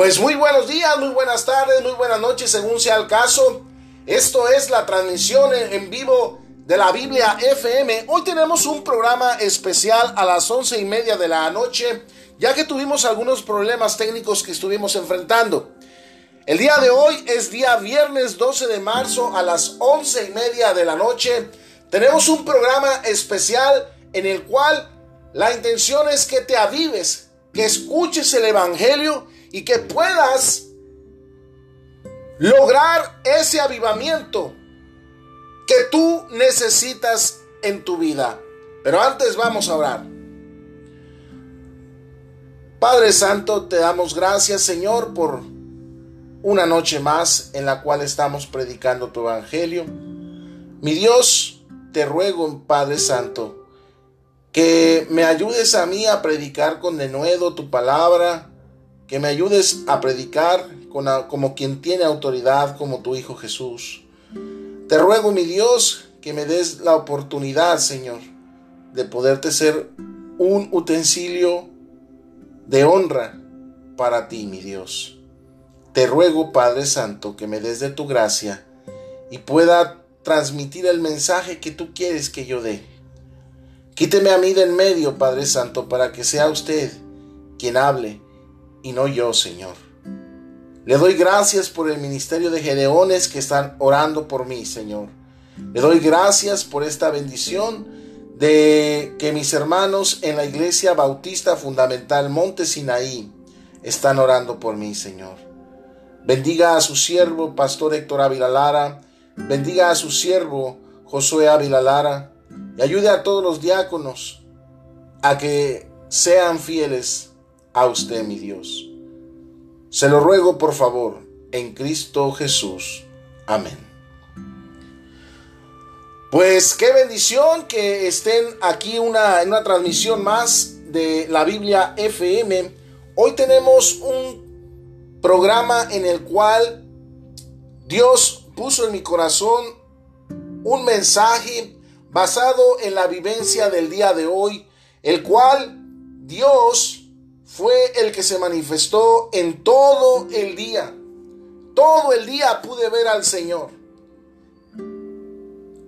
Pues muy buenos días, muy buenas tardes, muy buenas noches, según sea el caso. Esto es la transmisión en vivo de la Biblia FM. Hoy tenemos un programa especial a las once y media de la noche, ya que tuvimos algunos problemas técnicos que estuvimos enfrentando. El día de hoy es día viernes 12 de marzo a las once y media de la noche. Tenemos un programa especial en el cual la intención es que te avives, que escuches el Evangelio y que puedas lograr ese avivamiento que tú necesitas en tu vida. Pero antes vamos a orar. Padre Santo, te damos gracias Señor por una noche más en la cual estamos predicando tu Evangelio. Mi Dios, te ruego, Padre Santo, que me ayudes a mí a predicar con denuedo tu palabra, que me ayudes a predicar como quien tiene autoridad, como tu Hijo Jesús. Te ruego, mi Dios, que me des la oportunidad, Señor, de poderte ser un utensilio de honra para ti, mi Dios. Te ruego, Padre Santo, que me des de tu gracia y pueda transmitir el mensaje que tú quieres que yo dé. Quíteme a mí del medio, Padre Santo, para que sea usted quien hable y no yo, Señor. Le doy gracias por el ministerio de Gedeones que están orando por mí, Señor. Le doy gracias por esta bendición de que mis hermanos en la Iglesia Bautista Fundamental Monte Sinaí están orando por mí, Señor. Bendiga a su siervo, Pastor Héctor Ávila Lara. Bendiga a su siervo, Josué Ávila Lara. Y ayude a todos los diáconos a que sean fieles a usted, mi Dios. Se lo ruego, por favor, en Cristo Jesús. Amén. Pues qué bendición que estén aquí una, en una transmisión más de la Biblia FM. Hoy tenemos un programa en el cual Dios puso en mi corazón un mensaje basado en la vivencia del día de hoy, el cual Dios fue el que se manifestó en todo el día. Todo el día pude ver al Señor.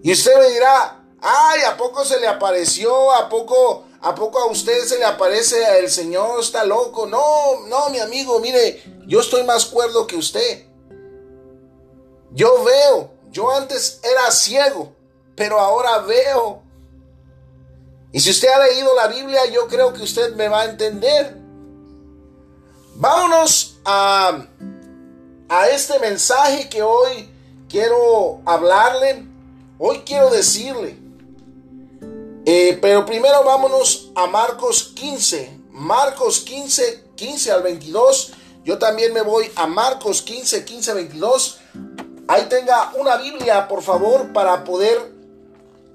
Y usted me dirá, ay, ¿a poco se le apareció? ¿A poco, a poco a usted se le aparece el Señor? Está loco. No, no, mi amigo, mire, yo estoy más cuerdo que usted. Yo veo, yo antes era ciego, pero ahora veo. Y si usted ha leído la Biblia, yo creo que usted me va a entender. Vámonos a, a este mensaje que hoy quiero hablarle, hoy quiero decirle. Eh, pero primero vámonos a Marcos 15, Marcos 15, 15 al 22. Yo también me voy a Marcos 15, 15, 22. Ahí tenga una Biblia, por favor, para poder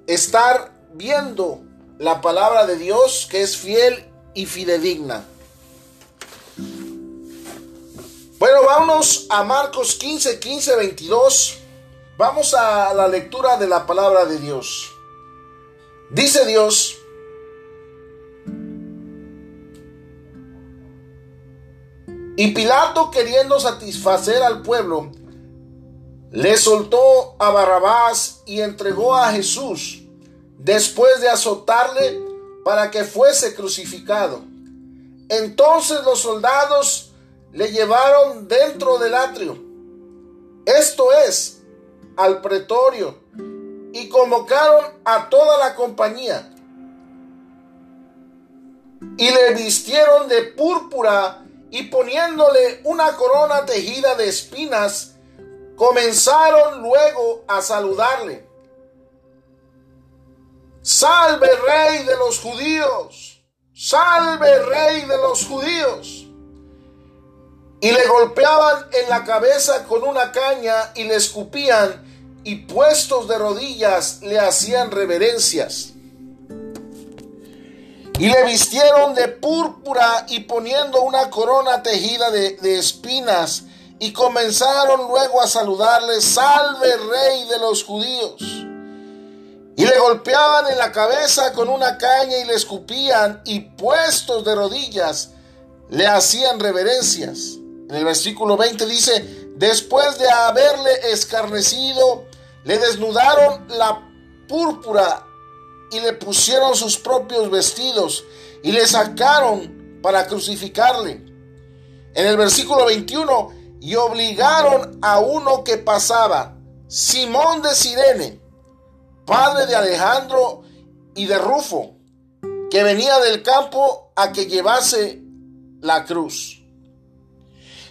estar viendo la palabra de Dios que es fiel y fidedigna. Bueno, vámonos a Marcos 15, 15, 22. Vamos a la lectura de la palabra de Dios. Dice Dios, y Pilato queriendo satisfacer al pueblo, le soltó a Barrabás y entregó a Jesús después de azotarle para que fuese crucificado. Entonces los soldados le llevaron dentro del atrio, esto es, al pretorio, y convocaron a toda la compañía. Y le vistieron de púrpura y poniéndole una corona tejida de espinas, comenzaron luego a saludarle. Salve rey de los judíos, salve rey de los judíos y le golpeaban en la cabeza con una caña y le escupían y puestos de rodillas le hacían reverencias. Y le vistieron de púrpura y poniendo una corona tejida de, de espinas y comenzaron luego a saludarle, salve rey de los judíos. Y le golpeaban en la cabeza con una caña y le escupían y puestos de rodillas le hacían reverencias. En el versículo 20 dice, después de haberle escarnecido, le desnudaron la púrpura y le pusieron sus propios vestidos y le sacaron para crucificarle. En el versículo 21, y obligaron a uno que pasaba, Simón de Sirene, padre de Alejandro y de Rufo, que venía del campo a que llevase la cruz.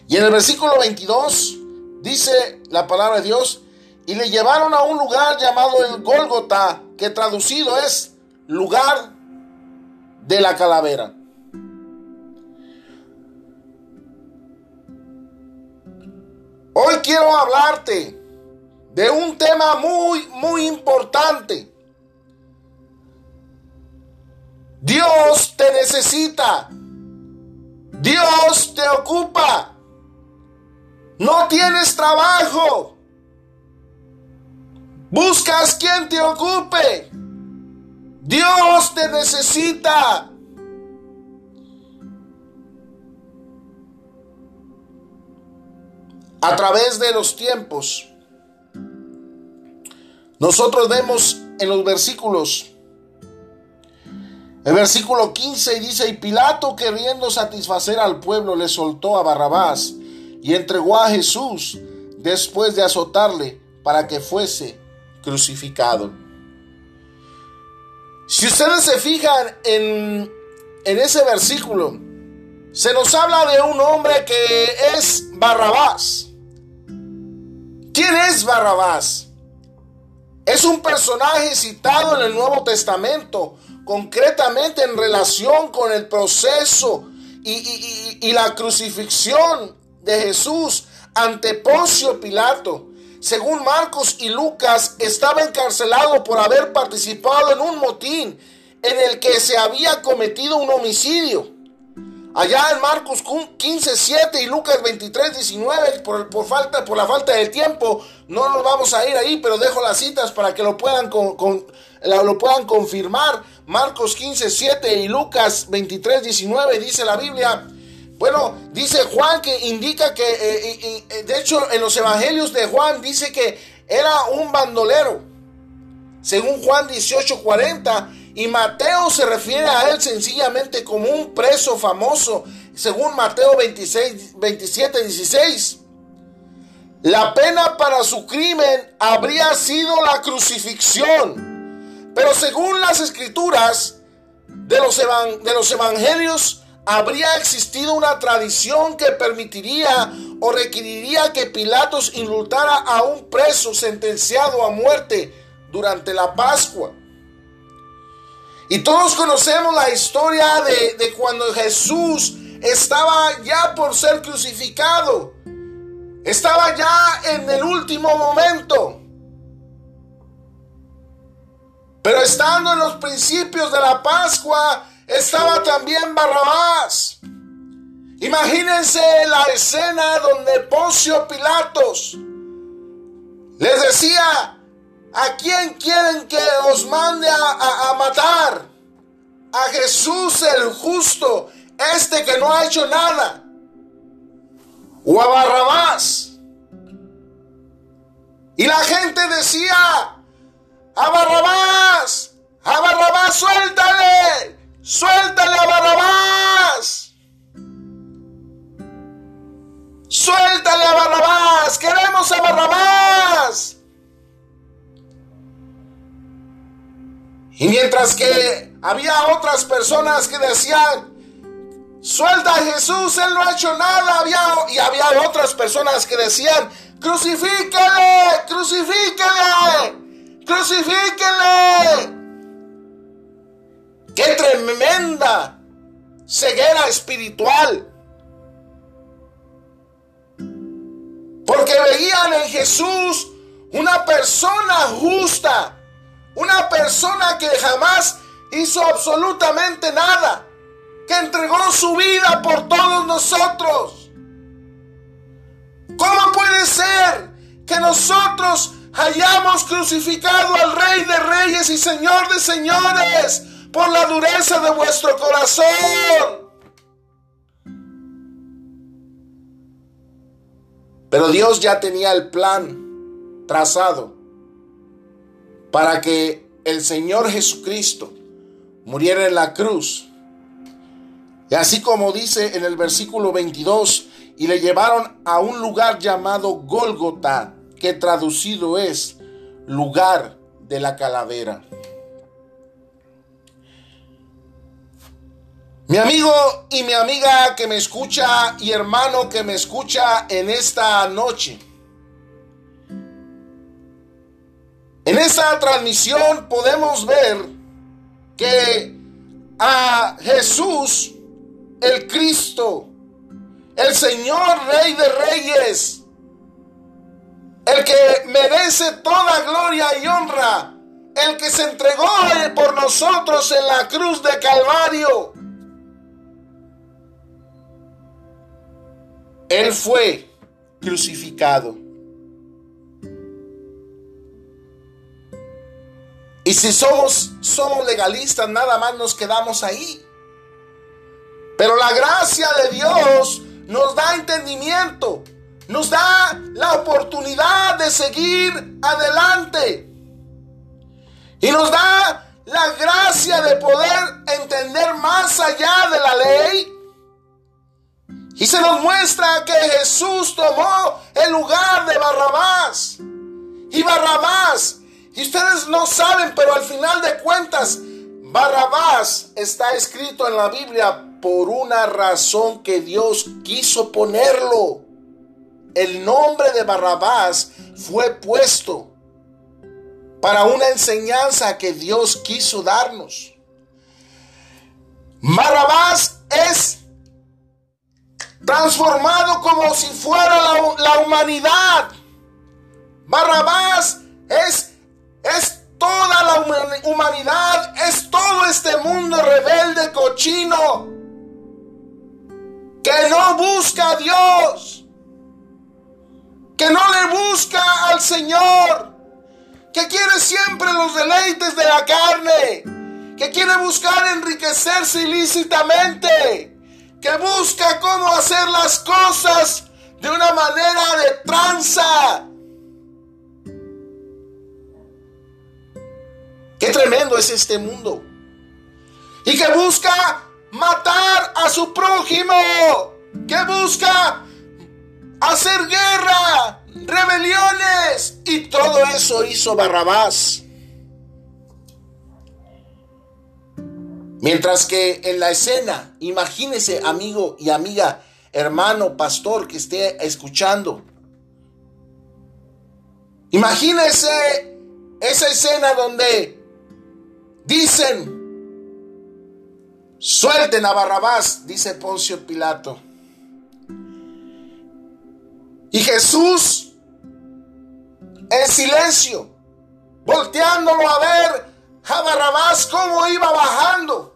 Y en el versículo 22 dice la palabra de Dios, y le llevaron a un lugar llamado el Gólgota, que traducido es lugar de la calavera. Hoy quiero hablarte de un tema muy, muy importante. Dios te necesita. Dios te ocupa. No tienes trabajo. Buscas quien te ocupe. Dios te necesita. A través de los tiempos, nosotros vemos en los versículos el versículo 15 dice, y Pilato queriendo satisfacer al pueblo le soltó a Barrabás y entregó a Jesús después de azotarle para que fuese crucificado. Si ustedes se fijan en, en ese versículo, se nos habla de un hombre que es Barrabás. ¿Quién es Barrabás? Es un personaje citado en el Nuevo Testamento concretamente en relación con el proceso y, la crucifixión de Jesús ante Poncio Pilato. Según Marcos y Lucas, estaba encarcelado por haber participado en un motín en el que se había cometido un homicidio. Allá en Marcos 15, 7 y Lucas 23, 19, por, falta, por la falta de tiempo, no nos vamos a ir ahí, pero dejo las citas para que lo puedan, con, lo puedan confirmar. Marcos 15, 7 y Lucas 23, 19 dice la Biblia. Bueno, dice Juan que indica que, eh, eh, de hecho, en los evangelios de Juan dice que era un bandolero. Según Juan 18, 40 y Mateo se refiere a él sencillamente como un preso famoso, según Mateo 26, 27, 16. La pena para su crimen habría sido la crucifixión. Pero según las escrituras de los, de los evangelios, habría existido una tradición que permitiría o requeriría que Pilatos indultara a un preso sentenciado a muerte durante la Pascua. Y todos conocemos la historia de, cuando Jesús estaba ya por ser crucificado. Estaba ya en el último momento. Pero estando en los principios de la Pascua, estaba también Barrabás. Imagínense la escena donde Poncio Pilatos les decía, ¿A quién quieren que os mande a, matar? A Jesús el justo, este que no ha hecho nada. O a Barrabás. Y la gente decía, a Barrabás, a Barrabás, suéltale, suéltale a Barrabás. Suéltale a Barrabás, queremos a Barrabás. Y mientras que había otras personas que decían, suelta a Jesús, Él no ha hecho nada. Y había otras personas que decían, crucifíquele, crucifíquele, crucifíquele. Qué tremenda ceguera espiritual. Porque veían en Jesús una persona justa una persona que jamás hizo absolutamente nada, que entregó su vida por todos nosotros. ¿Cómo puede ser que nosotros hayamos crucificado al Rey de Reyes y Señor de Señores por la dureza de vuestro corazón? Pero Dios ya tenía el plan trazado para que el Señor Jesucristo muriera en la cruz. Y así como dice en el versículo 22, y le llevaron a un lugar llamado Gólgota, que traducido es lugar de la calavera. Mi amigo y mi amiga que me escucha y hermano que me escucha en esta noche. En esta transmisión podemos ver que a Jesús, el Cristo, el Señor Rey de Reyes, el que merece toda gloria y honra, el que se entregó por nosotros en la cruz de Calvario. Él fue crucificado. Y si somos, somos legalistas, nada más nos quedamos ahí. Pero la gracia de Dios nos da entendimiento, nos da la oportunidad de seguir adelante. Y nos da la gracia de poder entender más allá de la ley. Y se nos muestra que Jesús tomó el lugar de Barrabás. Y Barrabás y ustedes no saben, pero al final de cuentas, Barrabás está escrito en la Biblia por una razón que Dios quiso ponerlo. El nombre de Barrabás fue puesto para una enseñanza que Dios quiso darnos. Barrabás es transformado como si fuera la, humanidad. Barrabás es es toda la humanidad, es todo este mundo rebelde, cochino, que no busca a Dios, que no le busca al Señor, que quiere siempre los deleites de la carne, que quiere buscar enriquecerse ilícitamente, que busca cómo hacer las cosas de una manera de tranza, Qué tremendo es este mundo. Y que busca matar a su prójimo. Que busca hacer guerra, rebeliones. Y todo eso hizo Barrabás. Mientras que en la escena, imagínese amigo y amiga, hermano, pastor que esté escuchando. Imagínese esa escena donde Dicen, suelten a Barrabás, dice Poncio Pilato. Y Jesús, en silencio, volteándolo a ver a cómo iba bajando.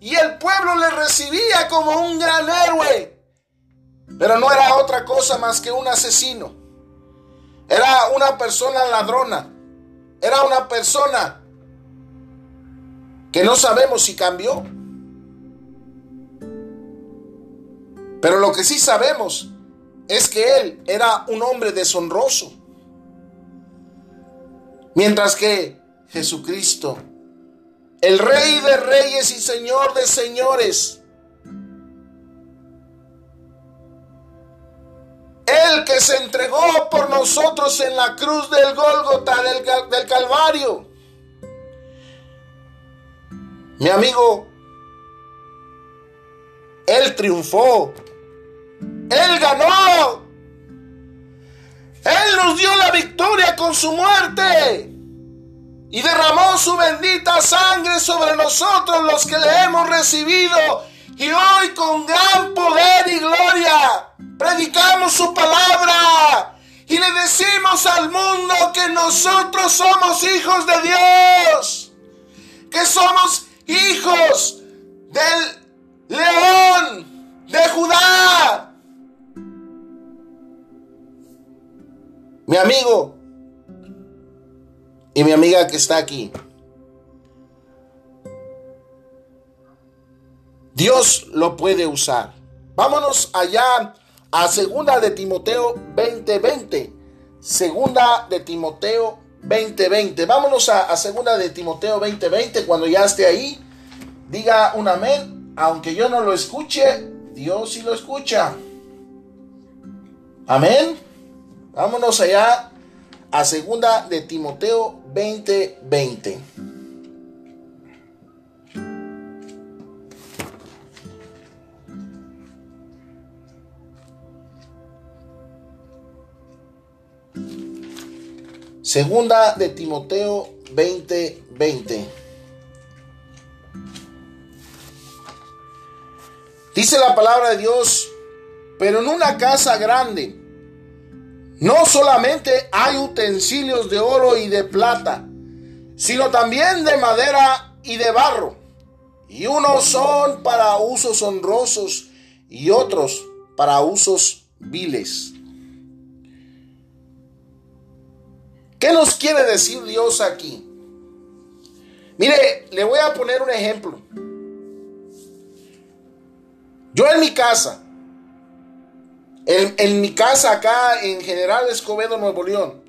Y el pueblo le recibía como un gran héroe. Pero no era otra cosa más que un asesino. Era una persona ladrona. Era una persona que no sabemos si cambió. Pero lo que sí sabemos es que él era un hombre deshonroso. Mientras que Jesucristo, el Rey de Reyes y Señor de Señores, el que se entregó por nosotros en la cruz del Gólgota, del, del Calvario, mi amigo, Él triunfó. Él ganó. Él nos dio la victoria con su muerte. Y derramó su bendita sangre sobre nosotros los que le hemos recibido. Y hoy con gran poder y gloria predicamos su palabra. Y le decimos al mundo que nosotros somos hijos de Dios. Que somos hijos del león de Judá. Mi amigo y mi amiga que está aquí. Dios lo puede usar. Vámonos allá a segunda de Timoteo 20:20. Segunda de Timoteo 20:20. Vámonos a, a segunda de Timoteo 20:20 cuando ya esté ahí. Diga un amén, aunque yo no lo escuche, Dios sí lo escucha. Amén. Vámonos allá a segunda de Timoteo 20:20. Segunda de Timoteo 20:20. Dice la palabra de Dios, pero en una casa grande no solamente hay utensilios de oro y de plata, sino también de madera y de barro. Y unos son para usos honrosos y otros para usos viles. ¿Qué nos quiere decir Dios aquí? Mire, le voy a poner un ejemplo. Yo en mi casa, en, mi casa acá en General Escobedo, Nuevo León,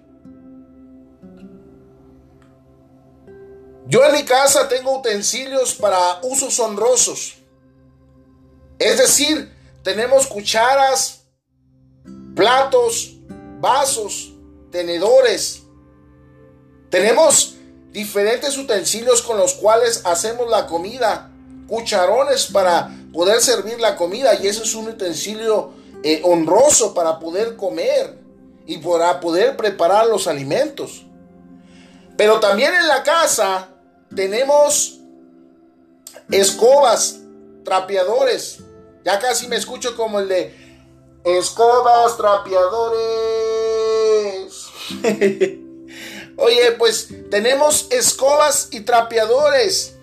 yo en mi casa tengo utensilios para usos honrosos. Es decir, tenemos cucharas, platos, vasos, tenedores, tenemos diferentes utensilios con los cuales hacemos la comida, cucharones para poder servir la comida y ese es un utensilio eh, honroso para poder comer y para poder preparar los alimentos. Pero también en la casa tenemos escobas, trapeadores. Ya casi me escucho como el de escobas, trapeadores. Oye, pues tenemos escobas y trapeadores.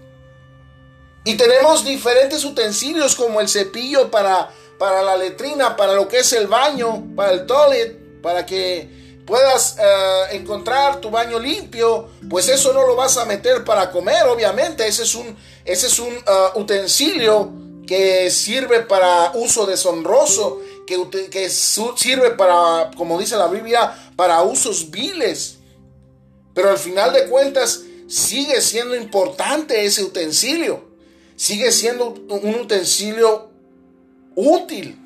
Y tenemos diferentes utensilios como el cepillo para, para la letrina, para lo que es el baño, para el toilet, para que puedas eh, encontrar tu baño limpio. Pues eso no lo vas a meter para comer, obviamente. Ese es un, ese es un eh, utensilio que sirve para uso deshonroso, que, que sirve para, como dice la Biblia, para usos viles. Pero al final de cuentas sigue siendo importante ese utensilio. Sigue siendo un utensilio útil.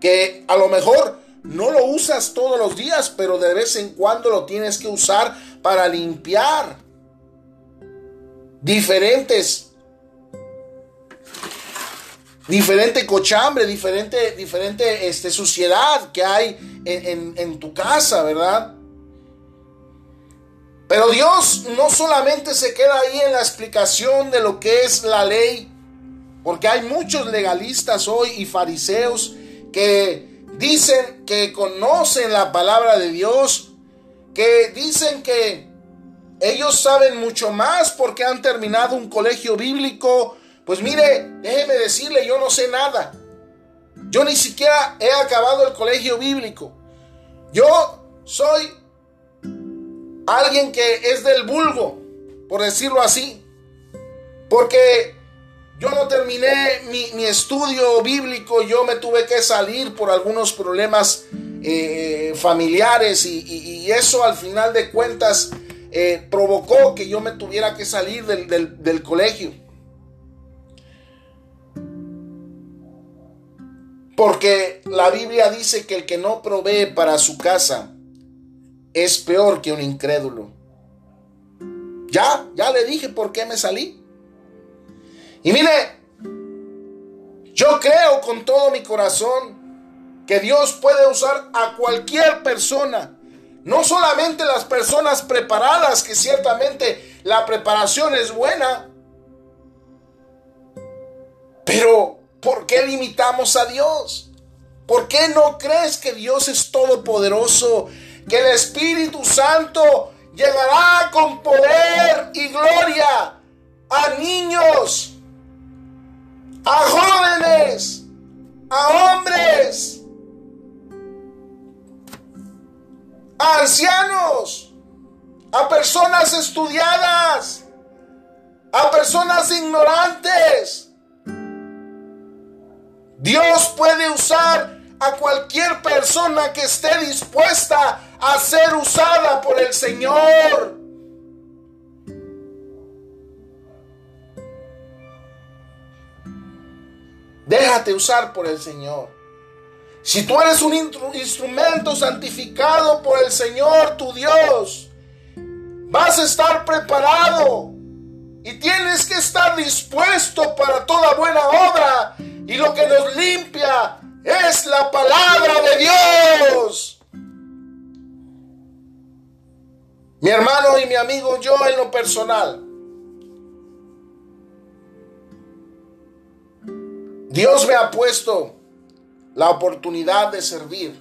Que a lo mejor no lo usas todos los días, pero de vez en cuando lo tienes que usar para limpiar diferentes diferente cochambre, diferente, diferente este, suciedad que hay en, en tu casa, ¿verdad? Pero Dios no solamente se queda ahí en la explicación de lo que es la ley, porque hay muchos legalistas hoy y fariseos que dicen que conocen la palabra de Dios, que dicen que ellos saben mucho más porque han terminado un colegio bíblico. Pues mire, déjeme decirle, yo no sé nada. Yo ni siquiera he acabado el colegio bíblico. Yo soy alguien que es del vulgo, por decirlo así. Porque yo no terminé mi, estudio bíblico, yo me tuve que salir por algunos problemas eh, familiares y, eso al final de cuentas eh, provocó que yo me tuviera que salir del, del colegio. Porque la Biblia dice que el que no provee para su casa, es peor que un incrédulo. Ya, ya le dije por qué me salí. Y mire, yo creo con todo mi corazón que Dios puede usar a cualquier persona. No solamente las personas preparadas, que ciertamente la preparación es buena. Pero, ¿por qué limitamos a Dios? ¿Por qué no crees que Dios es todopoderoso que el Espíritu Santo llegará con poder y gloria a niños, a jóvenes, a hombres, a ancianos, a personas estudiadas, a personas ignorantes. Dios puede usar a cualquier persona que esté dispuesta a ser usada por el Señor. Déjate usar por el Señor. Si tú eres un instrumento santificado por el Señor, tu Dios, vas a estar preparado y tienes que estar dispuesto para toda buena obra. Y lo que nos limpia es la palabra de Dios. Mi hermano y mi amigo, yo en lo personal, Dios me ha puesto la oportunidad de servir.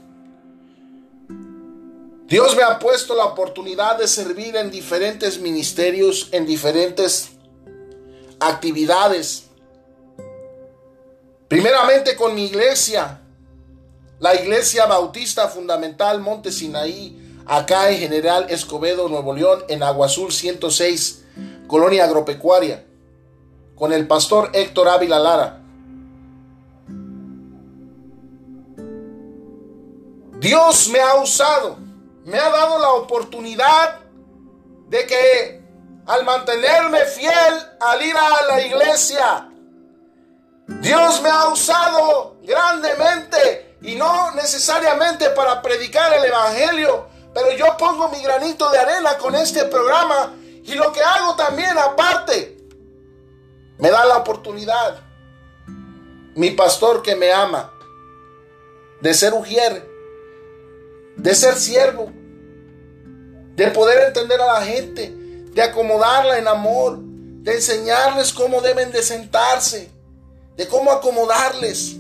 Dios me ha puesto la oportunidad de servir en diferentes ministerios, en diferentes actividades. Primeramente con mi iglesia, la Iglesia Bautista Fundamental Monte Sinaí, acá en General Escobedo, Nuevo León, en Agua Azul 106, Colonia Agropecuaria, con el pastor Héctor Ávila Lara. Dios me ha usado, me ha dado la oportunidad de que al mantenerme fiel al ir a la iglesia, Dios me ha usado grandemente y no necesariamente para predicar el Evangelio, pero yo pongo mi granito de arena con este programa y lo que hago también aparte, me da la oportunidad, mi pastor que me ama, de ser ujier de ser siervo, de poder entender a la gente, de acomodarla en amor, de enseñarles cómo deben de sentarse, de cómo acomodarles.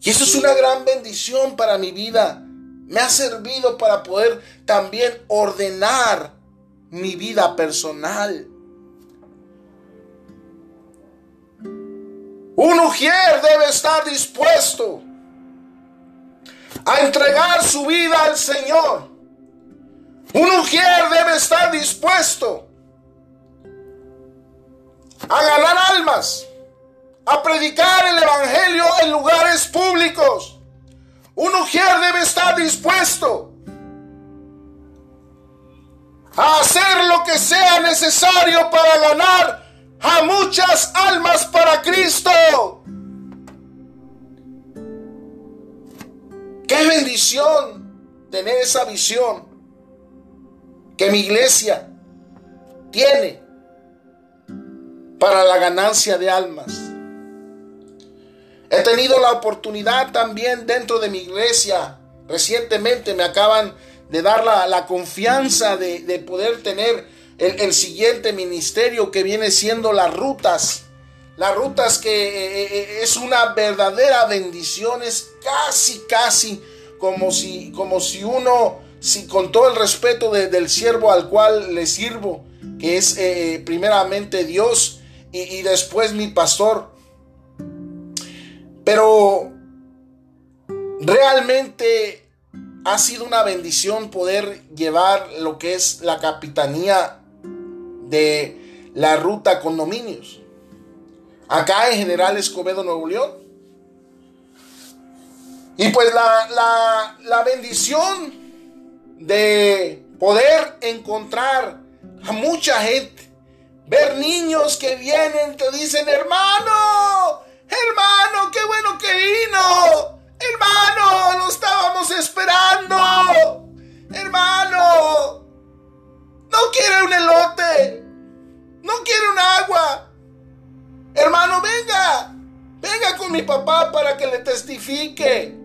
Y eso es una gran bendición para mi vida. Me ha servido para poder también ordenar mi vida personal. Un ujier debe estar dispuesto a entregar su vida al Señor. Un mujer debe estar dispuesto a ganar almas, a predicar el Evangelio en lugares públicos. Un mujer debe estar dispuesto a hacer lo que sea necesario para ganar a muchas almas para Cristo. Qué bendición tener esa visión que mi iglesia tiene para la ganancia de almas. He tenido la oportunidad también dentro de mi iglesia. Recientemente me acaban de dar la, confianza de, poder tener el, siguiente ministerio que viene siendo las rutas las rutas que eh, eh, eh, es una verdadera bendición, es casi, casi como si, como si uno, si con todo el respeto del siervo al cual le sirvo, que es primeramente Dios y, y después mi pastor. Pero realmente ha sido una bendición poder llevar lo que es la capitanía de la ruta condominios acá en General Escobedo, Nuevo León. Y pues la, la, bendición de poder encontrar a mucha gente, ver niños que vienen, te dicen, hermano, hermano, qué bueno que vino, hermano, lo estábamos esperando, hermano, no quiere un elote, no quiere un agua, Hermano, venga. Venga con mi papá para que le testifique.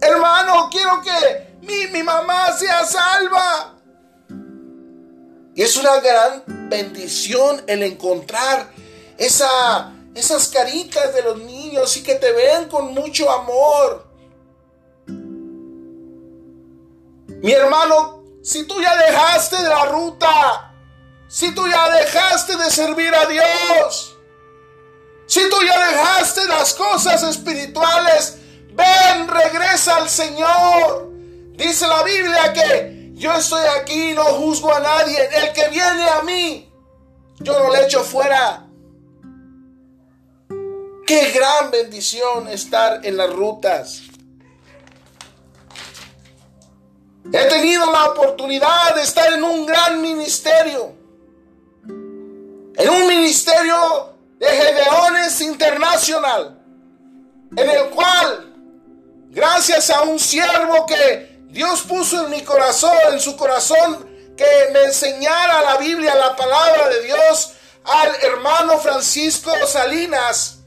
Hermano, quiero que mi, mi mamá sea salva. Y es una gran bendición el encontrar esa, esas caritas de los niños y que te vean con mucho amor. Mi hermano, si tú ya dejaste de la ruta, si tú ya dejaste de servir a Dios, si tú ya dejaste las cosas espirituales, ven, regresa al Señor. Dice la Biblia que yo estoy aquí, no juzgo a nadie. El que viene a mí, yo no le echo fuera. Qué gran bendición estar en las rutas. He tenido la oportunidad de estar en un gran ministerio. En un ministerio de Gedeones Internacional. En el cual, gracias a un siervo que Dios puso en mi corazón, en su corazón, que me enseñara la Biblia, la palabra de Dios, al hermano Francisco Salinas.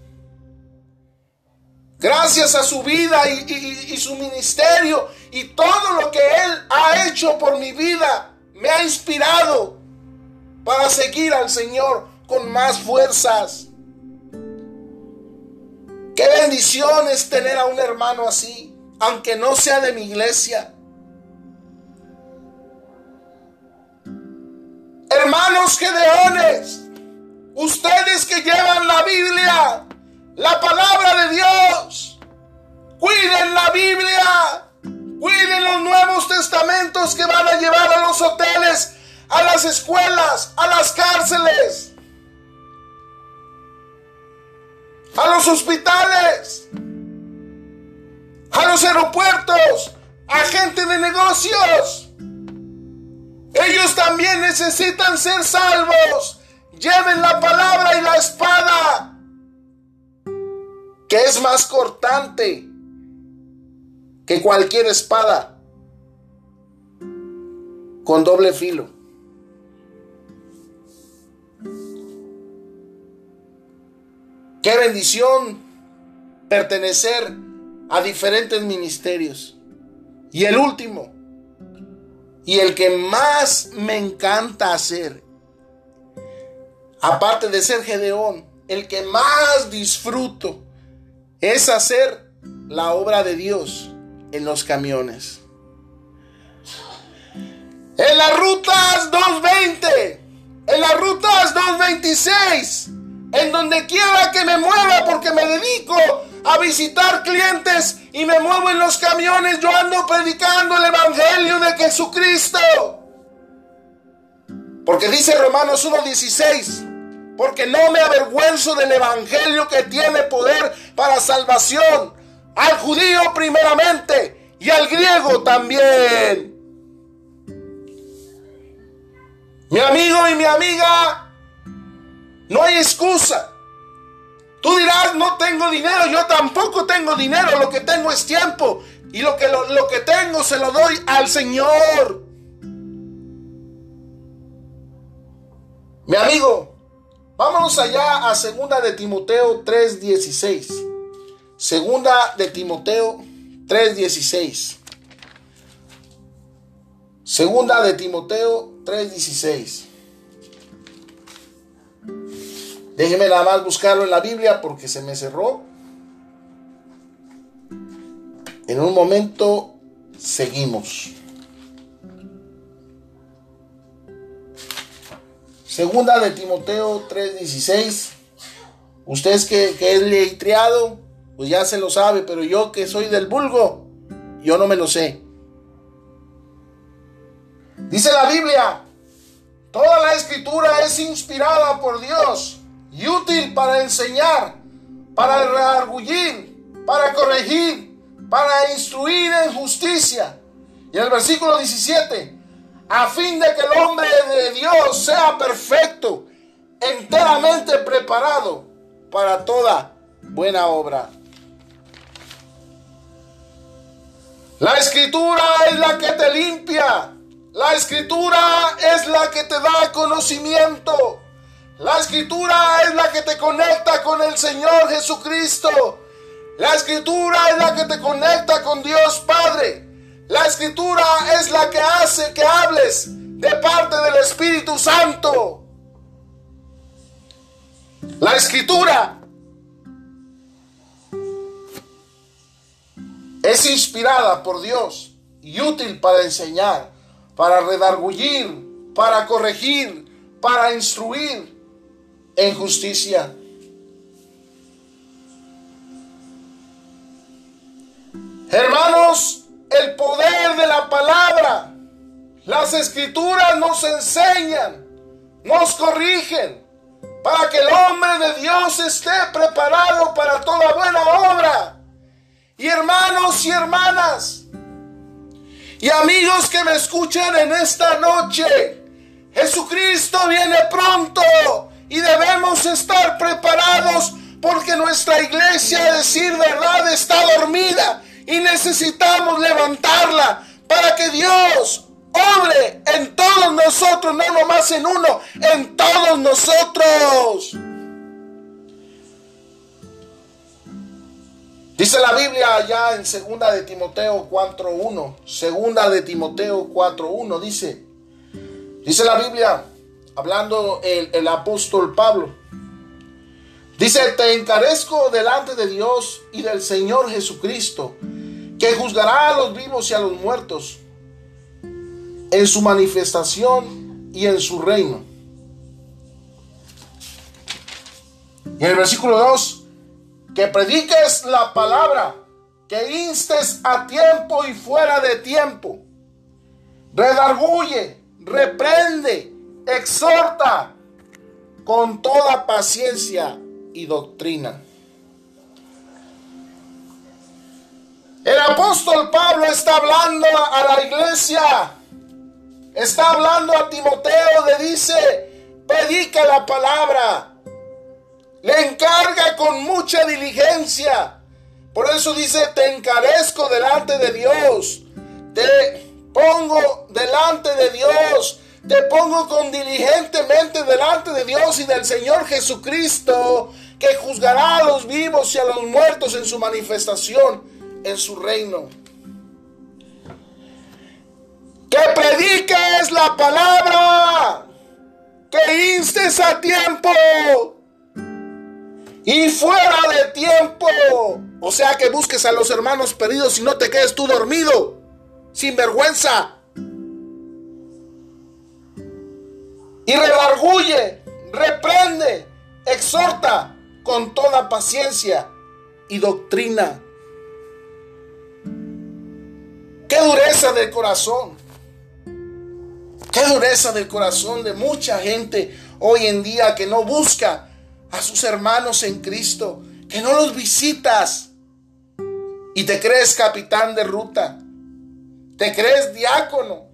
Gracias a su vida y, su ministerio y todo lo que él ha hecho por mi vida, me ha inspirado para seguir al Señor con más fuerzas. Qué bendición es tener a un hermano así, aunque no sea de mi iglesia. Hermanos gedeones, ustedes que llevan la Biblia, la palabra de Dios, cuiden la Biblia, cuiden los nuevos testamentos que van a llevar a los hoteles, a las escuelas, a las cárceles, a los hospitales, a los aeropuertos, a gente de negocios. Ellos también necesitan ser salvos. Lleven la palabra y la espada, que es más cortante que cualquier espada con doble filo. Qué bendición pertenecer a diferentes ministerios. Y el último, y el que más me encanta hacer, aparte de ser Gedeón, el que más disfruto es hacer la obra de Dios en los camiones. En las rutas 220, en las rutas 226, en donde quiera que me mueva porque me dedico a visitar clientes y me muevo en los camiones, yo ando predicando el Evangelio de Jesucristo. Porque dice Romanos 1.16, porque no me avergüenzo del Evangelio que tiene poder para salvación, al judío primeramente y al griego también. Mi amigo y mi amiga, no hay excusa. Tú dirás, no tengo dinero, yo tampoco tengo dinero, lo que tengo es tiempo. Y lo que, lo, que tengo se lo doy al Señor. Mi amigo, vámonos allá a segunda de Timoteo 3:16. Segunda de Timoteo 3:16. Segunda de Timoteo 3:16. Déjeme nada más buscarlo en la Biblia porque se me cerró. En un momento seguimos. Segunda de Timoteo 3:16. Usted que, que es leitreado, pues ya se lo sabe, pero yo que soy del vulgo, yo no me lo sé. Dice la Biblia, toda la escritura es inspirada por Dios y útil para enseñar, para reargullir, para corregir, para instruir en justicia. Y el versículo 17, a fin de que el hombre de Dios sea perfecto, enteramente preparado para toda buena obra. La escritura es la que te limpia. La escritura es la que te da conocimiento. La escritura es la que te conecta con el Señor Jesucristo. La escritura es la que te conecta con Dios Padre. La escritura es la que hace que hables de parte del Espíritu Santo. La escritura es inspirada por Dios y útil para enseñar, para redargullir, para corregir, para instruir en justicia. Hermanos, el poder de la palabra, las escrituras nos enseñan, nos corrigen, para que el hombre de Dios esté preparado para toda buena obra. Y hermanos y hermanas, y amigos que me escuchan en esta noche, Jesucristo viene pronto y debemos estar preparados porque nuestra iglesia, a decir verdad, está dormida y necesitamos levantarla para que Dios obre en todos nosotros, no nomás en uno, en todos nosotros. Dice la Biblia allá en segunda de Timoteo 4.1, segunda de Timoteo 4.1, dice, dice la Biblia, hablando el, el apóstol Pablo, dice, te encarezco delante de Dios y del Señor Jesucristo, que juzgará a los vivos y a los muertos en su manifestación y en su reino. Y en el versículo 2, que prediques la palabra, que instes a tiempo y fuera de tiempo, redarguye, reprende, exhorta con toda paciencia y doctrina. El apóstol Pablo está hablando a la iglesia Está hablando a Timoteo, le dice, predica la palabra. Le encarga con mucha diligencia. Por eso dice, te encarezco delante de Dios. Te pongo delante de Dios. Te pongo con diligentemente delante de Dios y del Señor Jesucristo, que juzgará a los vivos y a los muertos en su manifestación, en su reino que prediques la palabra, que instes a tiempo y fuera de tiempo. O sea que busques a los hermanos perdidos y no te quedes tú dormido, sin vergüenza. Y redarguye, reprende, exhorta con toda paciencia y doctrina. Qué dureza del corazón. Qué dureza del corazón de mucha gente hoy en día que no busca a sus hermanos en Cristo, que no los visitas y te crees capitán de ruta, te crees diácono,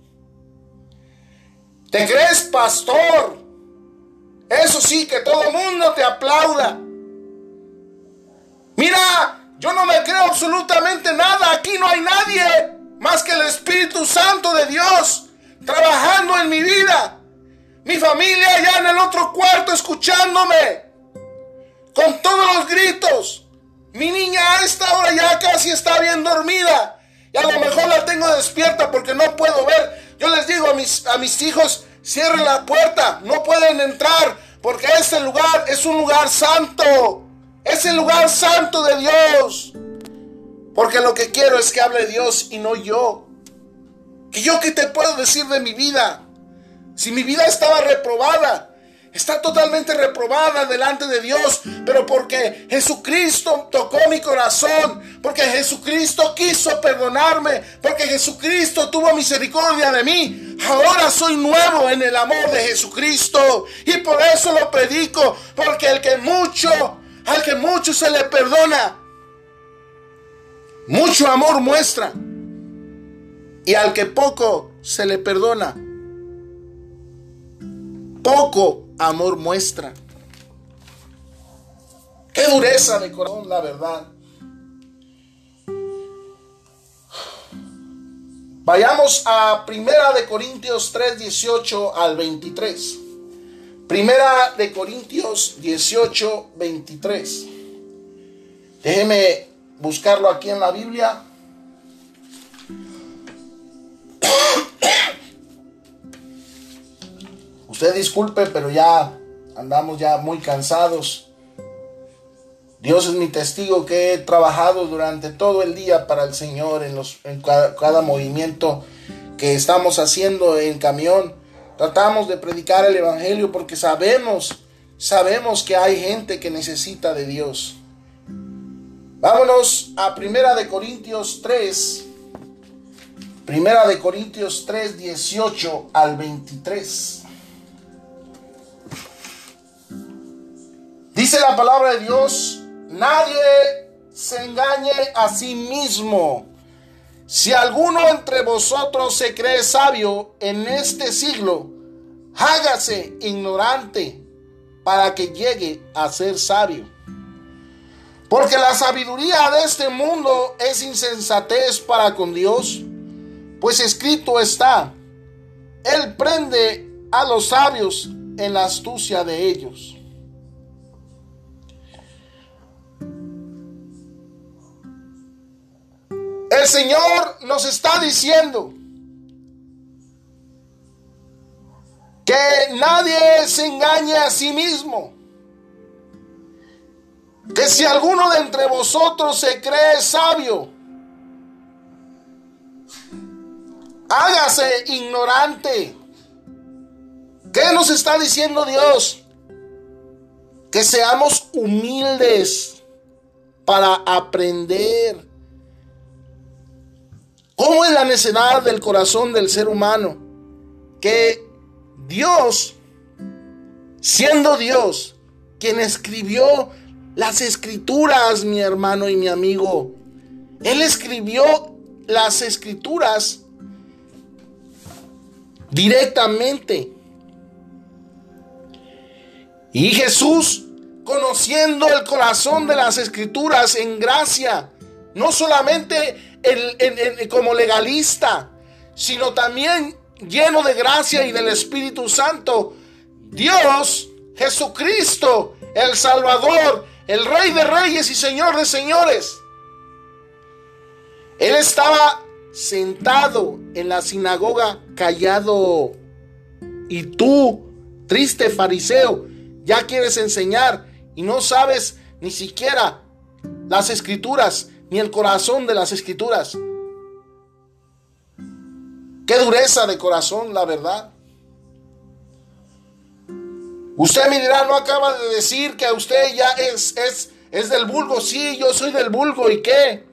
te crees pastor. Eso sí, que todo el mundo te aplauda. Mira, yo no me creo absolutamente nada. Aquí no hay nadie más que el Espíritu Santo de Dios trabajando en mi vida. Mi familia allá en el otro cuarto escuchándome. Con todos los gritos. Mi niña a esta hora ya casi está bien dormida. Y a lo mejor la tengo despierta porque no puedo ver. Yo les digo a mis, a mis hijos, cierren la puerta. No pueden entrar porque este lugar es un lugar santo. Es el lugar santo de Dios. Porque lo que quiero es que hable Dios y no yo. ¿Que yo qué te puedo decir de mi vida? Si mi vida estaba reprobada, está totalmente reprobada delante de Dios, pero porque Jesucristo tocó mi corazón, porque Jesucristo quiso perdonarme, porque Jesucristo tuvo misericordia de mí, ahora soy nuevo en el amor de Jesucristo y por eso lo predico, porque el que mucho, al que mucho se le perdona, mucho amor muestra. Y al que poco se le perdona, poco amor muestra. Qué dureza de corazón, la verdad. Vayamos a Primera de Corintios 3, 18 al 23. Primera de Corintios 18, 23. Déjeme buscarlo aquí en la Biblia. Usted disculpe, pero ya andamos ya muy cansados. Dios es mi testigo que he trabajado durante todo el día para el Señor en, los, en cada, movimiento que estamos haciendo en camión. Tratamos de predicar el Evangelio porque sabemos, sabemos que hay gente que necesita de Dios. Vámonos a Primera de Corintios 3, Primera de Corintios 3, 18 al 23. La palabra de Dios, nadie se engañe a sí mismo. Si alguno entre vosotros se cree sabio en este siglo, hágase ignorante para que llegue a ser sabio. Porque la sabiduría de este mundo es insensatez para con Dios, pues escrito está, Él prende a los sabios en la astucia de ellos. El Señor nos está diciendo que nadie se engañe a sí mismo. Que si alguno de entre vosotros se cree sabio, hágase ignorante. ¿Qué nos está diciendo Dios? Que seamos humildes para aprender. ¿Cómo es la necedad del corazón del ser humano? Que Dios, siendo Dios, quien escribió las escrituras, mi hermano y mi amigo. Él escribió las escrituras directamente. Y Jesús, conociendo el corazón de las escrituras en gracia, no solamente como legalista, sino también lleno de gracia y del Espíritu Santo, Dios, Jesucristo, el Salvador, el Rey de Reyes y Señor de Señores. Él estaba sentado en la sinagoga callado. Y tú, triste fariseo, ya quieres enseñar y no sabes ni siquiera las escrituras, ni el corazón de las escrituras. Qué dureza de corazón, la verdad. Usted me dirá, no acaba de decir que usted ya es, es, es del vulgo. Sí, yo soy del vulgo. ¿Y qué?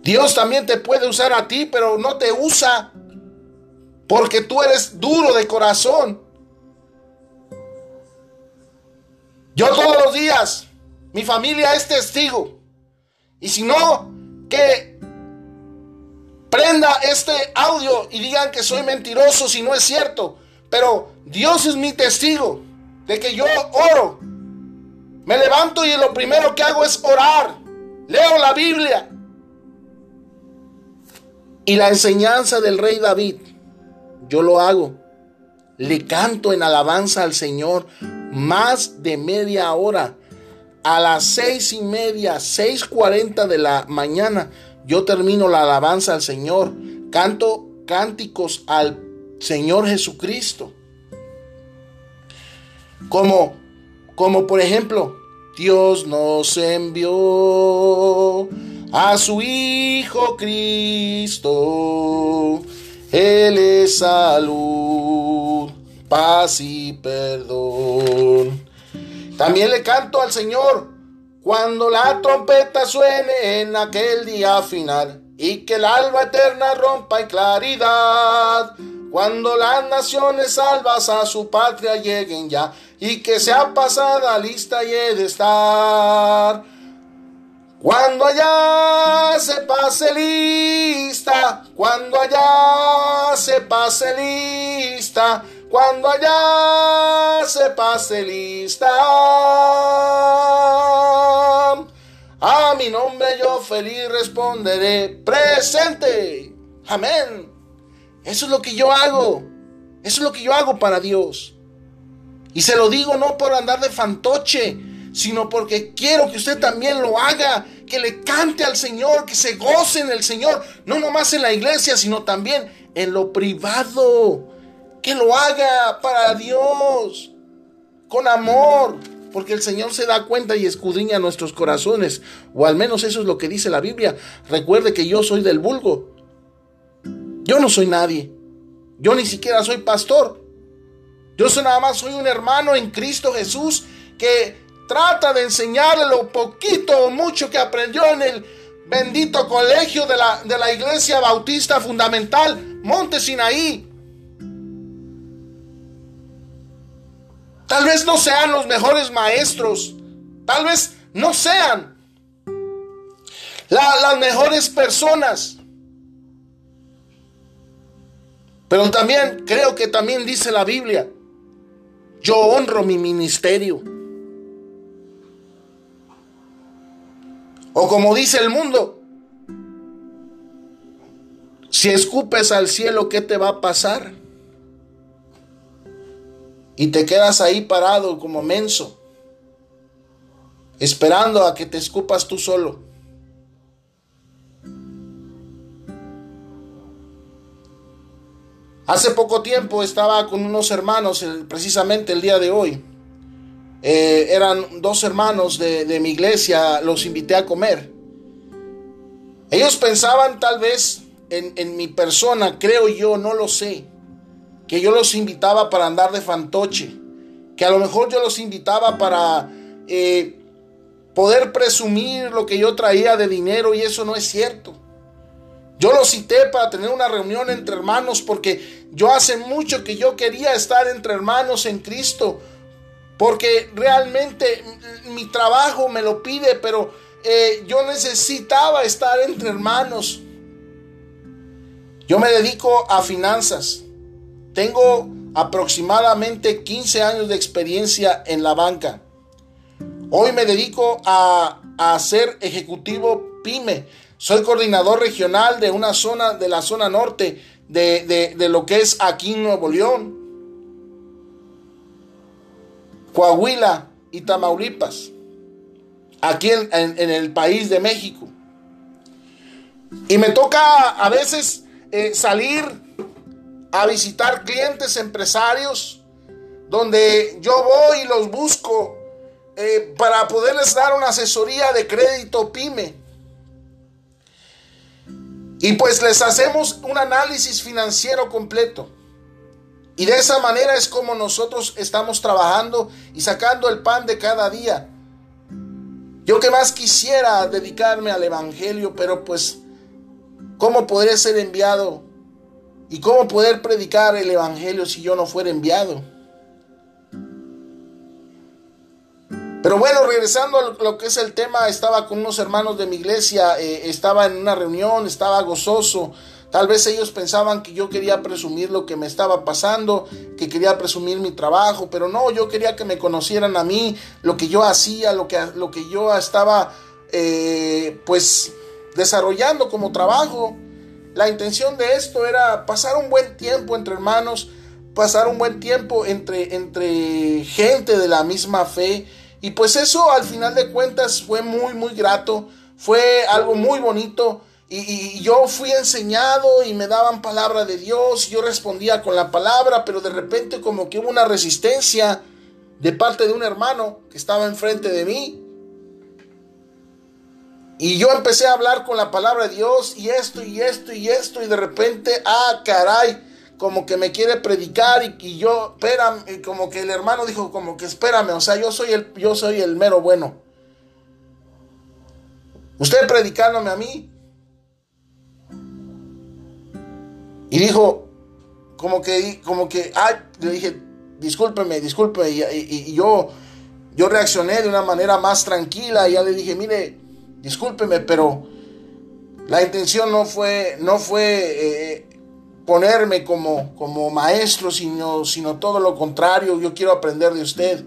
Dios también te puede usar a ti, pero no te usa porque tú eres duro de corazón. Yo todos los días, mi familia es testigo. Y si no, que prenda este audio y digan que soy mentiroso si no es cierto. Pero Dios es mi testigo de que yo oro. Me levanto y lo primero que hago es orar. Leo la Biblia. Y la enseñanza del rey David, yo lo hago. Le canto en alabanza al Señor más de media hora. A las seis y media, seis cuarenta de la mañana, yo termino la alabanza al Señor, canto cánticos al Señor Jesucristo. Como, como por ejemplo, Dios nos envió a su Hijo Cristo. Él es salud, paz y perdón. También le canto al Señor cuando la trompeta suene en aquel día final y que el alba eterna rompa en claridad. Cuando las naciones salvas a su patria lleguen ya y que sea pasada lista y he de estar. Cuando allá se pase lista, cuando allá se pase lista, cuando allá se pase lista. A mi nombre yo feliz responderé, presente. Amén. Eso es lo que yo hago. Eso es lo que yo hago para Dios. Y se lo digo no por andar de fantoche, sino porque quiero que usted también lo haga, que le cante al Señor, que se goce en el Señor, no nomás en la iglesia, sino también en lo privado que lo haga para Dios, con amor, porque el Señor se da cuenta y escudriña nuestros corazones, o al menos eso es lo que dice la Biblia. Recuerde que yo soy del vulgo. Yo no soy nadie. Yo ni siquiera soy pastor. Yo soy nada más soy un hermano en Cristo Jesús que trata de enseñarle lo poquito o mucho que aprendió en el bendito colegio de la, de la iglesia bautista fundamental Monte Sinaí. Tal vez no sean los mejores maestros. Tal vez no sean las mejores personas. Pero también creo que también dice la Biblia, yo honro mi ministerio. O como dice el mundo, si escupes al cielo, ¿qué te va a pasar? Y te quedas ahí parado como menso, esperando a que te escupas tú solo. Hace poco tiempo estaba con unos hermanos, precisamente el día de hoy. Eh, eran dos hermanos de, mi iglesia, los invité a comer. Ellos pensaban tal vez en, mi persona, creo yo, no lo sé, que yo los invitaba para andar de fantoche, que a lo mejor yo los invitaba para eh, poder presumir lo que yo traía de dinero y eso no es cierto. Yo lo cité para tener una reunión entre hermanos porque yo hace mucho que yo quería estar entre hermanos en Cristo. Porque realmente mi trabajo me lo pide, pero eh, yo necesitaba estar entre hermanos. Yo me dedico a finanzas. Tengo aproximadamente 15 años de experiencia en la banca. Hoy me dedico a, ser ejecutivo pyme. Soy coordinador regional de una zona, de la zona norte de, lo que es aquí en Nuevo León, Coahuila y Tamaulipas, aquí en, el país de México. Y me toca a veces eh, salir a visitar clientes empresarios donde yo voy y los busco eh, para poderles dar una asesoría de crédito pyme. Y pues les hacemos un análisis financiero completo. Y de esa manera es como nosotros estamos trabajando y sacando el pan de cada día. Yo que más quisiera dedicarme al Evangelio, pero pues, ¿cómo podré ser enviado? ¿Y cómo poder predicar el Evangelio si yo no fuera enviado? Pero bueno, regresando a lo que es el tema, estaba con unos hermanos de mi iglesia, eh, estaba en una reunión, estaba gozoso. Tal vez ellos pensaban que yo quería presumir lo que me estaba pasando, que quería presumir mi trabajo, pero no, yo quería que me conocieran a mí, lo que yo hacía, lo que, lo que yo estaba eh, pues desarrollando como trabajo. La intención de esto era pasar un buen tiempo entre hermanos, pasar un buen tiempo entre, entre gente de la misma fe y pues eso al final de cuentas fue muy, muy grato, fue algo muy bonito. Y, yo fui enseñado y me daban palabra de Dios, yo respondía con la palabra, pero de repente como que hubo una resistencia de parte de un hermano que estaba enfrente de mí. Y yo empecé a hablar con la palabra de Dios y esto y esto y esto y de repente, ah, caray, como que me quiere predicar y, yo, espérame, como que el hermano dijo como que espérame, o sea, yo soy el, yo soy el mero bueno. Usted predicándome a mí. Y dijo, como que, como que, ay, le dije, discúlpeme, discúlpeme, y, yo, yo reaccioné de una manera más tranquila, y ya le dije, mire, discúlpeme, pero la intención no fue, no fue eh, ponerme como, como maestro, sino, sino todo lo contrario, yo quiero aprender de usted.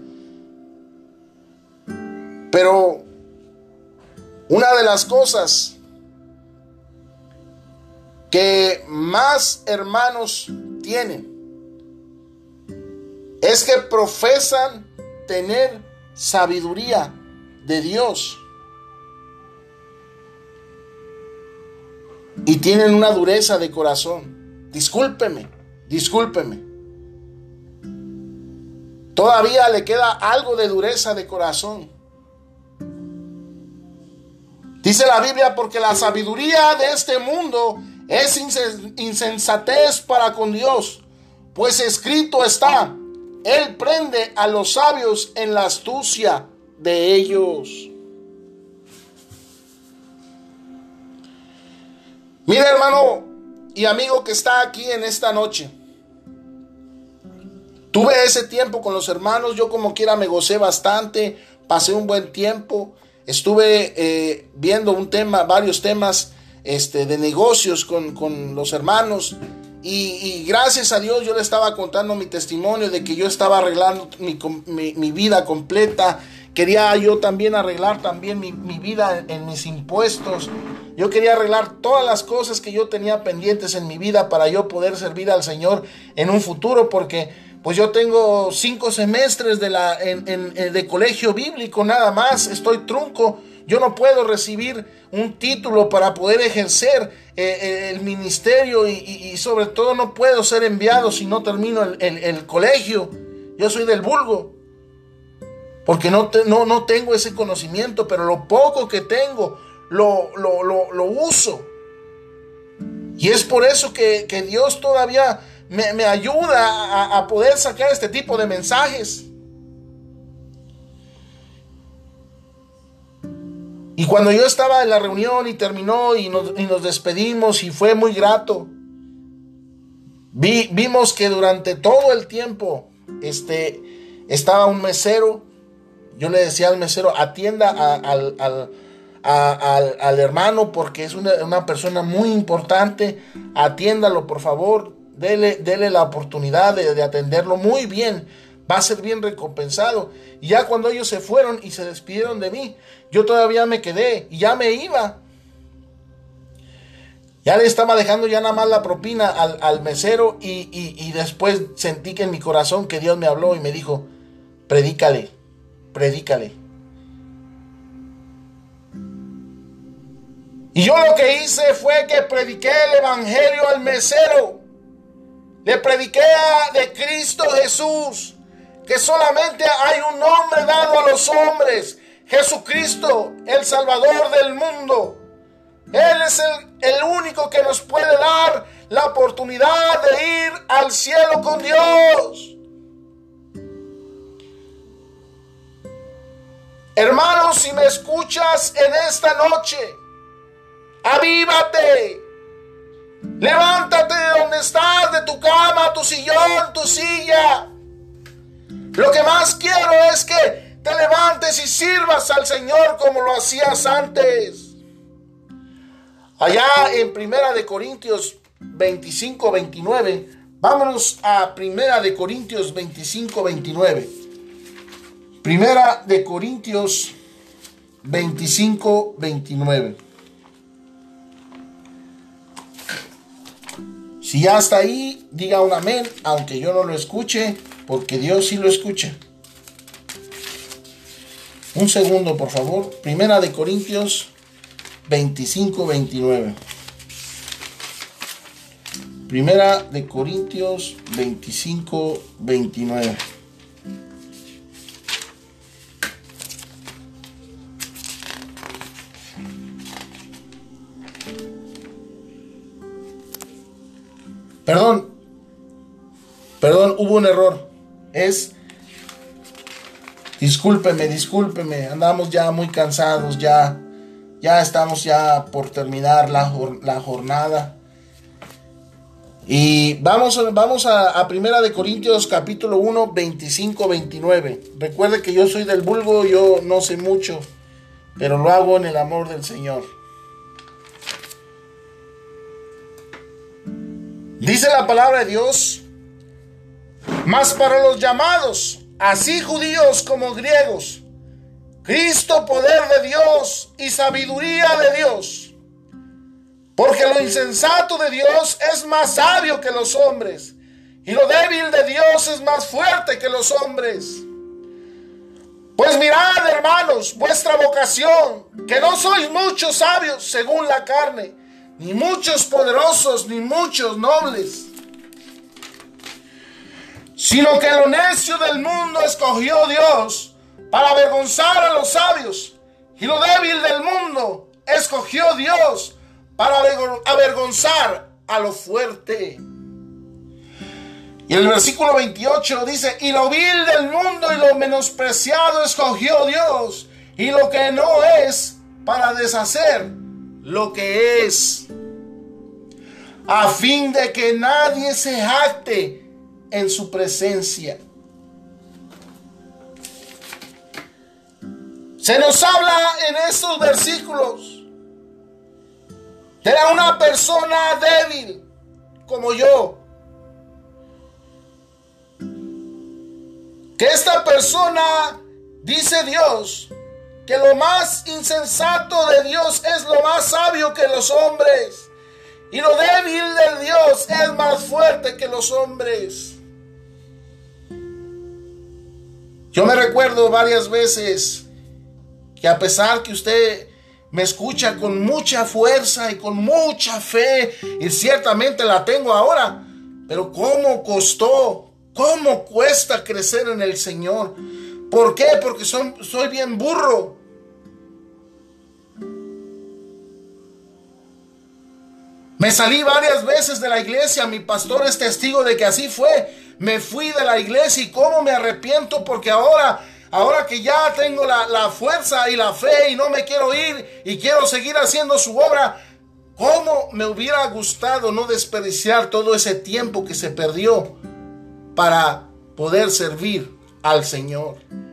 Pero una de las cosas que más hermanos tienen es que profesan tener sabiduría de Dios. Y tienen una dureza de corazón. Discúlpeme, discúlpeme. Todavía le queda algo de dureza de corazón. Dice la Biblia, porque la sabiduría de este mundo es insensatez para con Dios, pues escrito está, Él prende a los sabios en la astucia de ellos. Mira hermano, y amigo que está aquí en esta noche. Tuve ese tiempo con los hermanos, yo como quiera me gocé bastante, pasé un buen tiempo, estuve eh, viendo un tema, varios temas este, de negocios con, los hermanos. Y, gracias a Dios yo le estaba contando mi testimonio de que yo estaba arreglando mi, vida completa. Quería yo también arreglar también mi, vida en mis impuestos. Yo quería arreglar todas las cosas que yo tenía pendientes en mi vida para yo poder servir al Señor en un futuro porque pues yo tengo cinco semestres de, la, de colegio bíblico nada más. Estoy trunco. Yo no puedo recibir un título para poder ejercer eh, eh, el ministerio y, sobre todo no puedo ser enviado si no termino el, colegio. Yo soy del vulgo. Porque no, no, no, tengo ese conocimiento, pero lo poco que tengo lo, lo, uso. Y es por eso que, Dios todavía me, ayuda a, a poder sacar este tipo de mensajes. Y cuando yo estaba en la reunión y terminó y nos, despedimos y fue muy grato, vimos que durante todo el tiempo este, estaba un mesero. Yo le decía al mesero, atienda al, al, hermano porque es una, persona muy importante. Atiéndalo, por favor. Dele, la oportunidad de, de atenderlo muy bien va a ser bien recompensado. Y ya cuando ellos se fueron y se despidieron de mí, yo todavía me quedé y ya me iba. Ya le estaba dejando ya nada más la propina al, mesero y, y, después sentí que en mi corazón que Dios me habló y me dijo, predícale, predícale. Y yo lo que hice fue que prediqué el Evangelio al mesero. Le prediqué de Cristo Jesús que solamente hay un nombre dado a los hombres, Jesucristo, el Salvador del mundo. Él es el, único que nos puede dar la oportunidad de ir al cielo con Dios. Hermanos, si me escuchas en esta noche, avívate. Levántate de donde estás, de tu cama, tu sillón, tu silla. Lo que más quiero es que te levantes y sirvas al Señor como lo hacías antes. Allá en Primera de Corintios 25, 29, vámonos a Primera de Corintios 25, 29. Primera de Corintios 25, 29. Si ya está ahí, diga un amén, aunque yo no lo escuche porque Dios sí lo escucha. Un segundo, por favor. Primera de Corintios 25, 29. Primera de Corintios 25, 29. Perdón, perdón, hubo un error es, discúlpeme, discúlpeme, andamos ya muy cansados, ya, ya estamos ya por terminar la, jornada. Y vamos, vamos a, a, Primera de Corintios capítulo 1, 25, 29. Recuerde que yo soy del vulgo, yo no sé mucho, pero lo hago en el amor del Señor. Dice la palabra de Dios mas para los llamados, así judíos como griegos, Cristo poder de Dios y sabiduría de Dios. Porque lo insensato de Dios es más sabio que los hombres, y lo débil de Dios es más fuerte que los hombres. Pues mirad, hermanos, vuestra vocación, que no sois muchos sabios según la carne, ni muchos poderosos, ni muchos nobles sino que lo necio del mundo escogió Dios para avergonzar a los sabios, y lo débil del mundo escogió Dios para avergonzar a lo fuerte. Y el versículo 28 dice, y lo vil del mundo y lo menospreciado escogió Dios, y lo que no es para deshacer lo que es, a fin de que nadie se jacte en su presencia. Se nos habla en estos versículos de una persona débil como yo. Que esta persona, dice Dios, que lo más insensato de Dios es lo más sabio que los hombres. Y lo débil de Dios es más fuerte que los hombres. Yo me recuerdo varias veces que a pesar que usted me escucha con mucha fuerza y con mucha fe, y ciertamente la tengo ahora, pero ¿cómo costó? ¿Cómo cuesta crecer en el Señor? ¿Por qué? Porque soy bien burro. Me salí varias veces de la iglesia, mi pastor es testigo de que así fue. Me fui de la iglesia y cómo me arrepiento porque ahora, ahora que ya tengo la, la fuerza y la fe y no me quiero ir y quiero seguir haciendo su obra, ¿cómo me hubiera gustado no desperdiciar todo ese tiempo que se perdió para poder servir al Señor?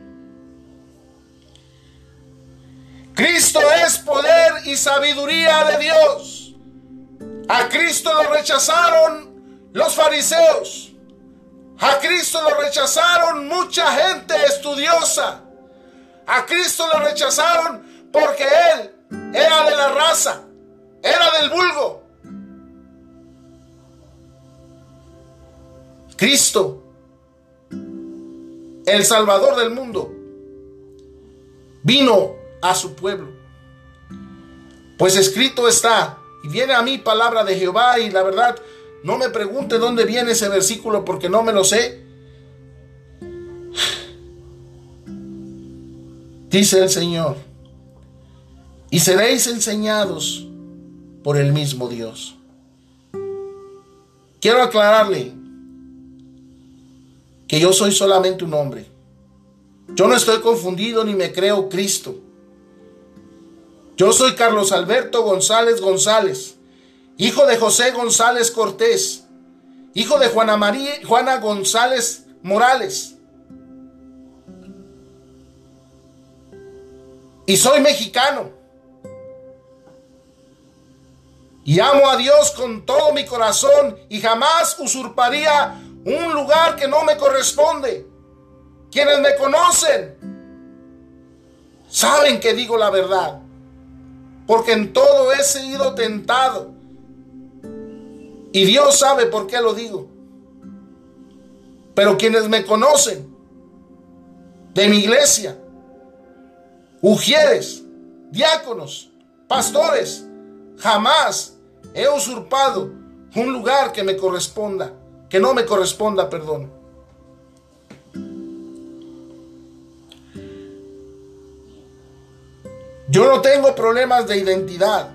Cristo es poder y sabiduría de Dios. A Cristo lo rechazaron los fariseos. A Cristo lo rechazaron mucha gente estudiosa. A Cristo lo rechazaron porque Él era de la raza, era del vulgo. Cristo, el Salvador del mundo, vino a su pueblo. Pues escrito está, y viene a mí palabra de Jehová y la verdad, no me pregunte dónde viene ese versículo porque no me lo sé. Dice el Señor, y seréis enseñados por el mismo Dios. Quiero aclararle que yo soy solamente un hombre. Yo no estoy confundido ni me creo Cristo. Yo soy Carlos Alberto González González, hijo de José González Cortés, hijo de Juana María Juana González Morales. Y soy mexicano. Y amo a Dios con todo mi corazón y jamás usurparía un lugar que no me corresponde. Quienes me conocen saben que digo la verdad porque en todo he sido tentado. Y Dios sabe por qué lo digo. Pero quienes me conocen de mi iglesia, ujieres, diáconos, pastores, jamás he usurpado un lugar que me corresponda, que no me corresponda, perdón. Yo no tengo problemas de identidad.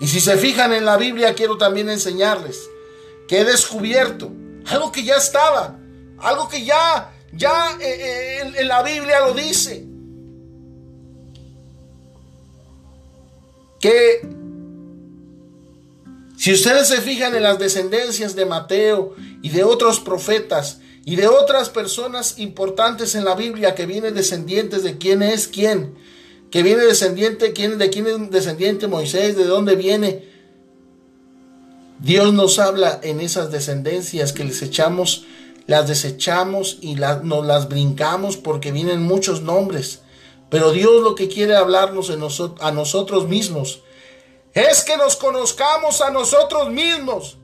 Y si se fijan en la Biblia, quiero también enseñarles que he descubierto algo que ya estaba, algo que ya, ya eh, eh, en, en la Biblia lo dice. Que si ustedes se fijan en las descendencias de Mateo y de otros profetas y de otras personas importantes en la Biblia que vienen descendientes de quién es quién, que viene descendiente, ¿quién, de quién es descendiente Moisés, de dónde viene. Dios nos habla en esas descendencias que les echamos, las desechamos y nos las brincamos porque vienen muchos nombres. Pero Dios lo que quiere hablarnos a nosotros mismos es que nos conozcamos a nosotros mismos,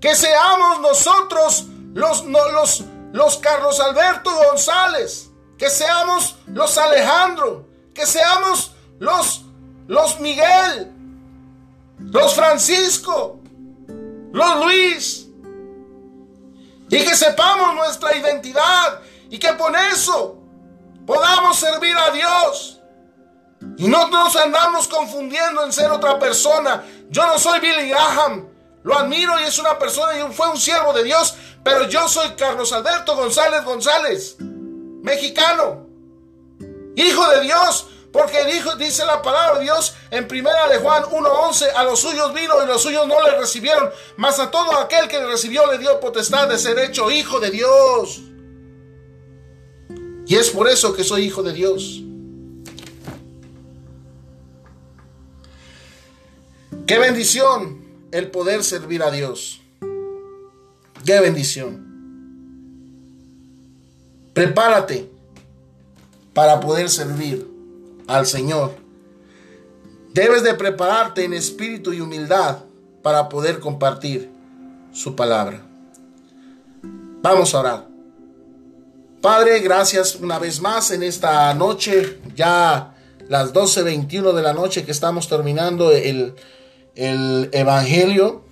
que seamos nosotros los, los, los Carlos Alberto González, que seamos los Alejandro, que seamos los, los Miguel, los Francisco, los Luis, y que sepamos nuestra identidad y que por eso podamos servir a Dios. Y no nos andamos confundiendo en ser otra persona. Yo no soy Billy Graham. Lo admiro y es una persona y fue un siervo de Dios. Pero yo soy Carlos Alberto González González, mexicano hijo de Dios, Porque dijo, dice la palabra de Dios en primera de Juan 1.11, a los suyos vino y los suyos no le recibieron, mas a todo aquel que le recibió le dio potestad de ser hecho hijo de Dios. Y es por eso que soy hijo de Dios. Qué bendición el poder servir a Dios. Qué bendición. Prepárate para poder servir al Señor. Debes de prepararte en espíritu y humildad para poder compartir su palabra. Vamos a orar. Padre, gracias una vez más en esta noche, ya las 12.21 de la noche que estamos terminando el, el Evangelio.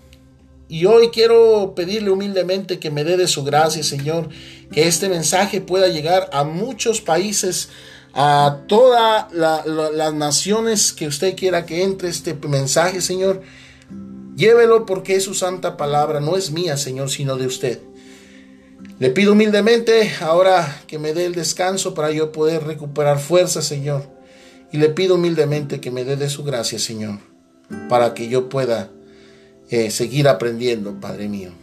Y hoy quiero pedirle humildemente que me dé de su gracia, Señor, que este mensaje pueda llegar a muchos países a todas las naciones que usted quiera que entre este mensaje, Señor. Llévelo porque es su santa palabra, no es mía, Señor, sino de usted. Le pido humildemente ahora que me dé el descanso para yo poder recuperar fuerza, Señor. Y le pido humildemente que me dé de su gracia, Señor, para que yo pueda eh, seguir aprendiendo, Padre mío.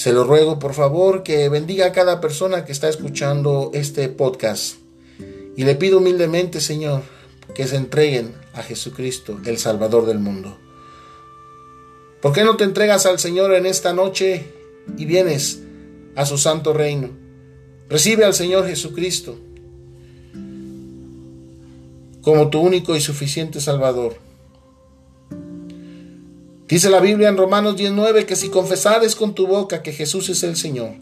Se lo ruego, por favor, que bendiga a cada persona que está escuchando este podcast. Y le pido humildemente, Señor, que se entreguen a Jesucristo, el Salvador del mundo. ¿Por qué no te entregas al Señor en esta noche y vienes a su santo reino? Recibe al Señor Jesucristo como tu único y suficiente Salvador. Dice la Biblia en Romanos 19 que si confesares con tu boca que Jesús es el Señor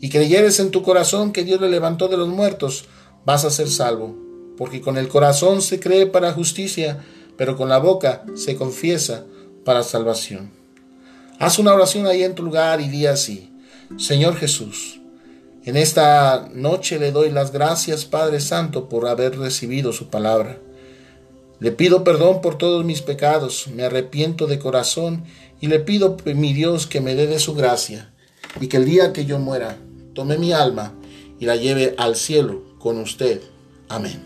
y creyeres en tu corazón que Dios le levantó de los muertos, vas a ser salvo. Porque con el corazón se cree para justicia, pero con la boca se confiesa para salvación. Haz una oración ahí en tu lugar y di así, Señor Jesús, en esta noche le doy las gracias, Padre Santo, por haber recibido su palabra. Le pido perdón por todos mis pecados, me arrepiento de corazón y le pido, mi Dios, que me dé de su gracia y que el día que yo muera, tome mi alma y la lleve al cielo con usted. Amén.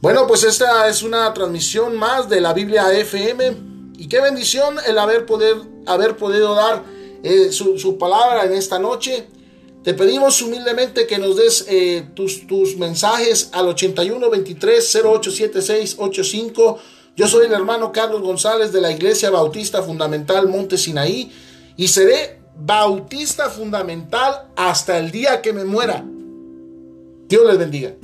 Bueno, pues esta es una transmisión más de la Biblia FM y qué bendición el haber, poder, haber podido dar eh, su palabra en esta noche. Te pedimos humildemente que nos des eh, tus, tus, mensajes al 81 23 0876 85. Yo soy el hermano Carlos González de la Iglesia Bautista Fundamental Monte Sinaí y seré bautista fundamental hasta el día que me muera. Dios les bendiga.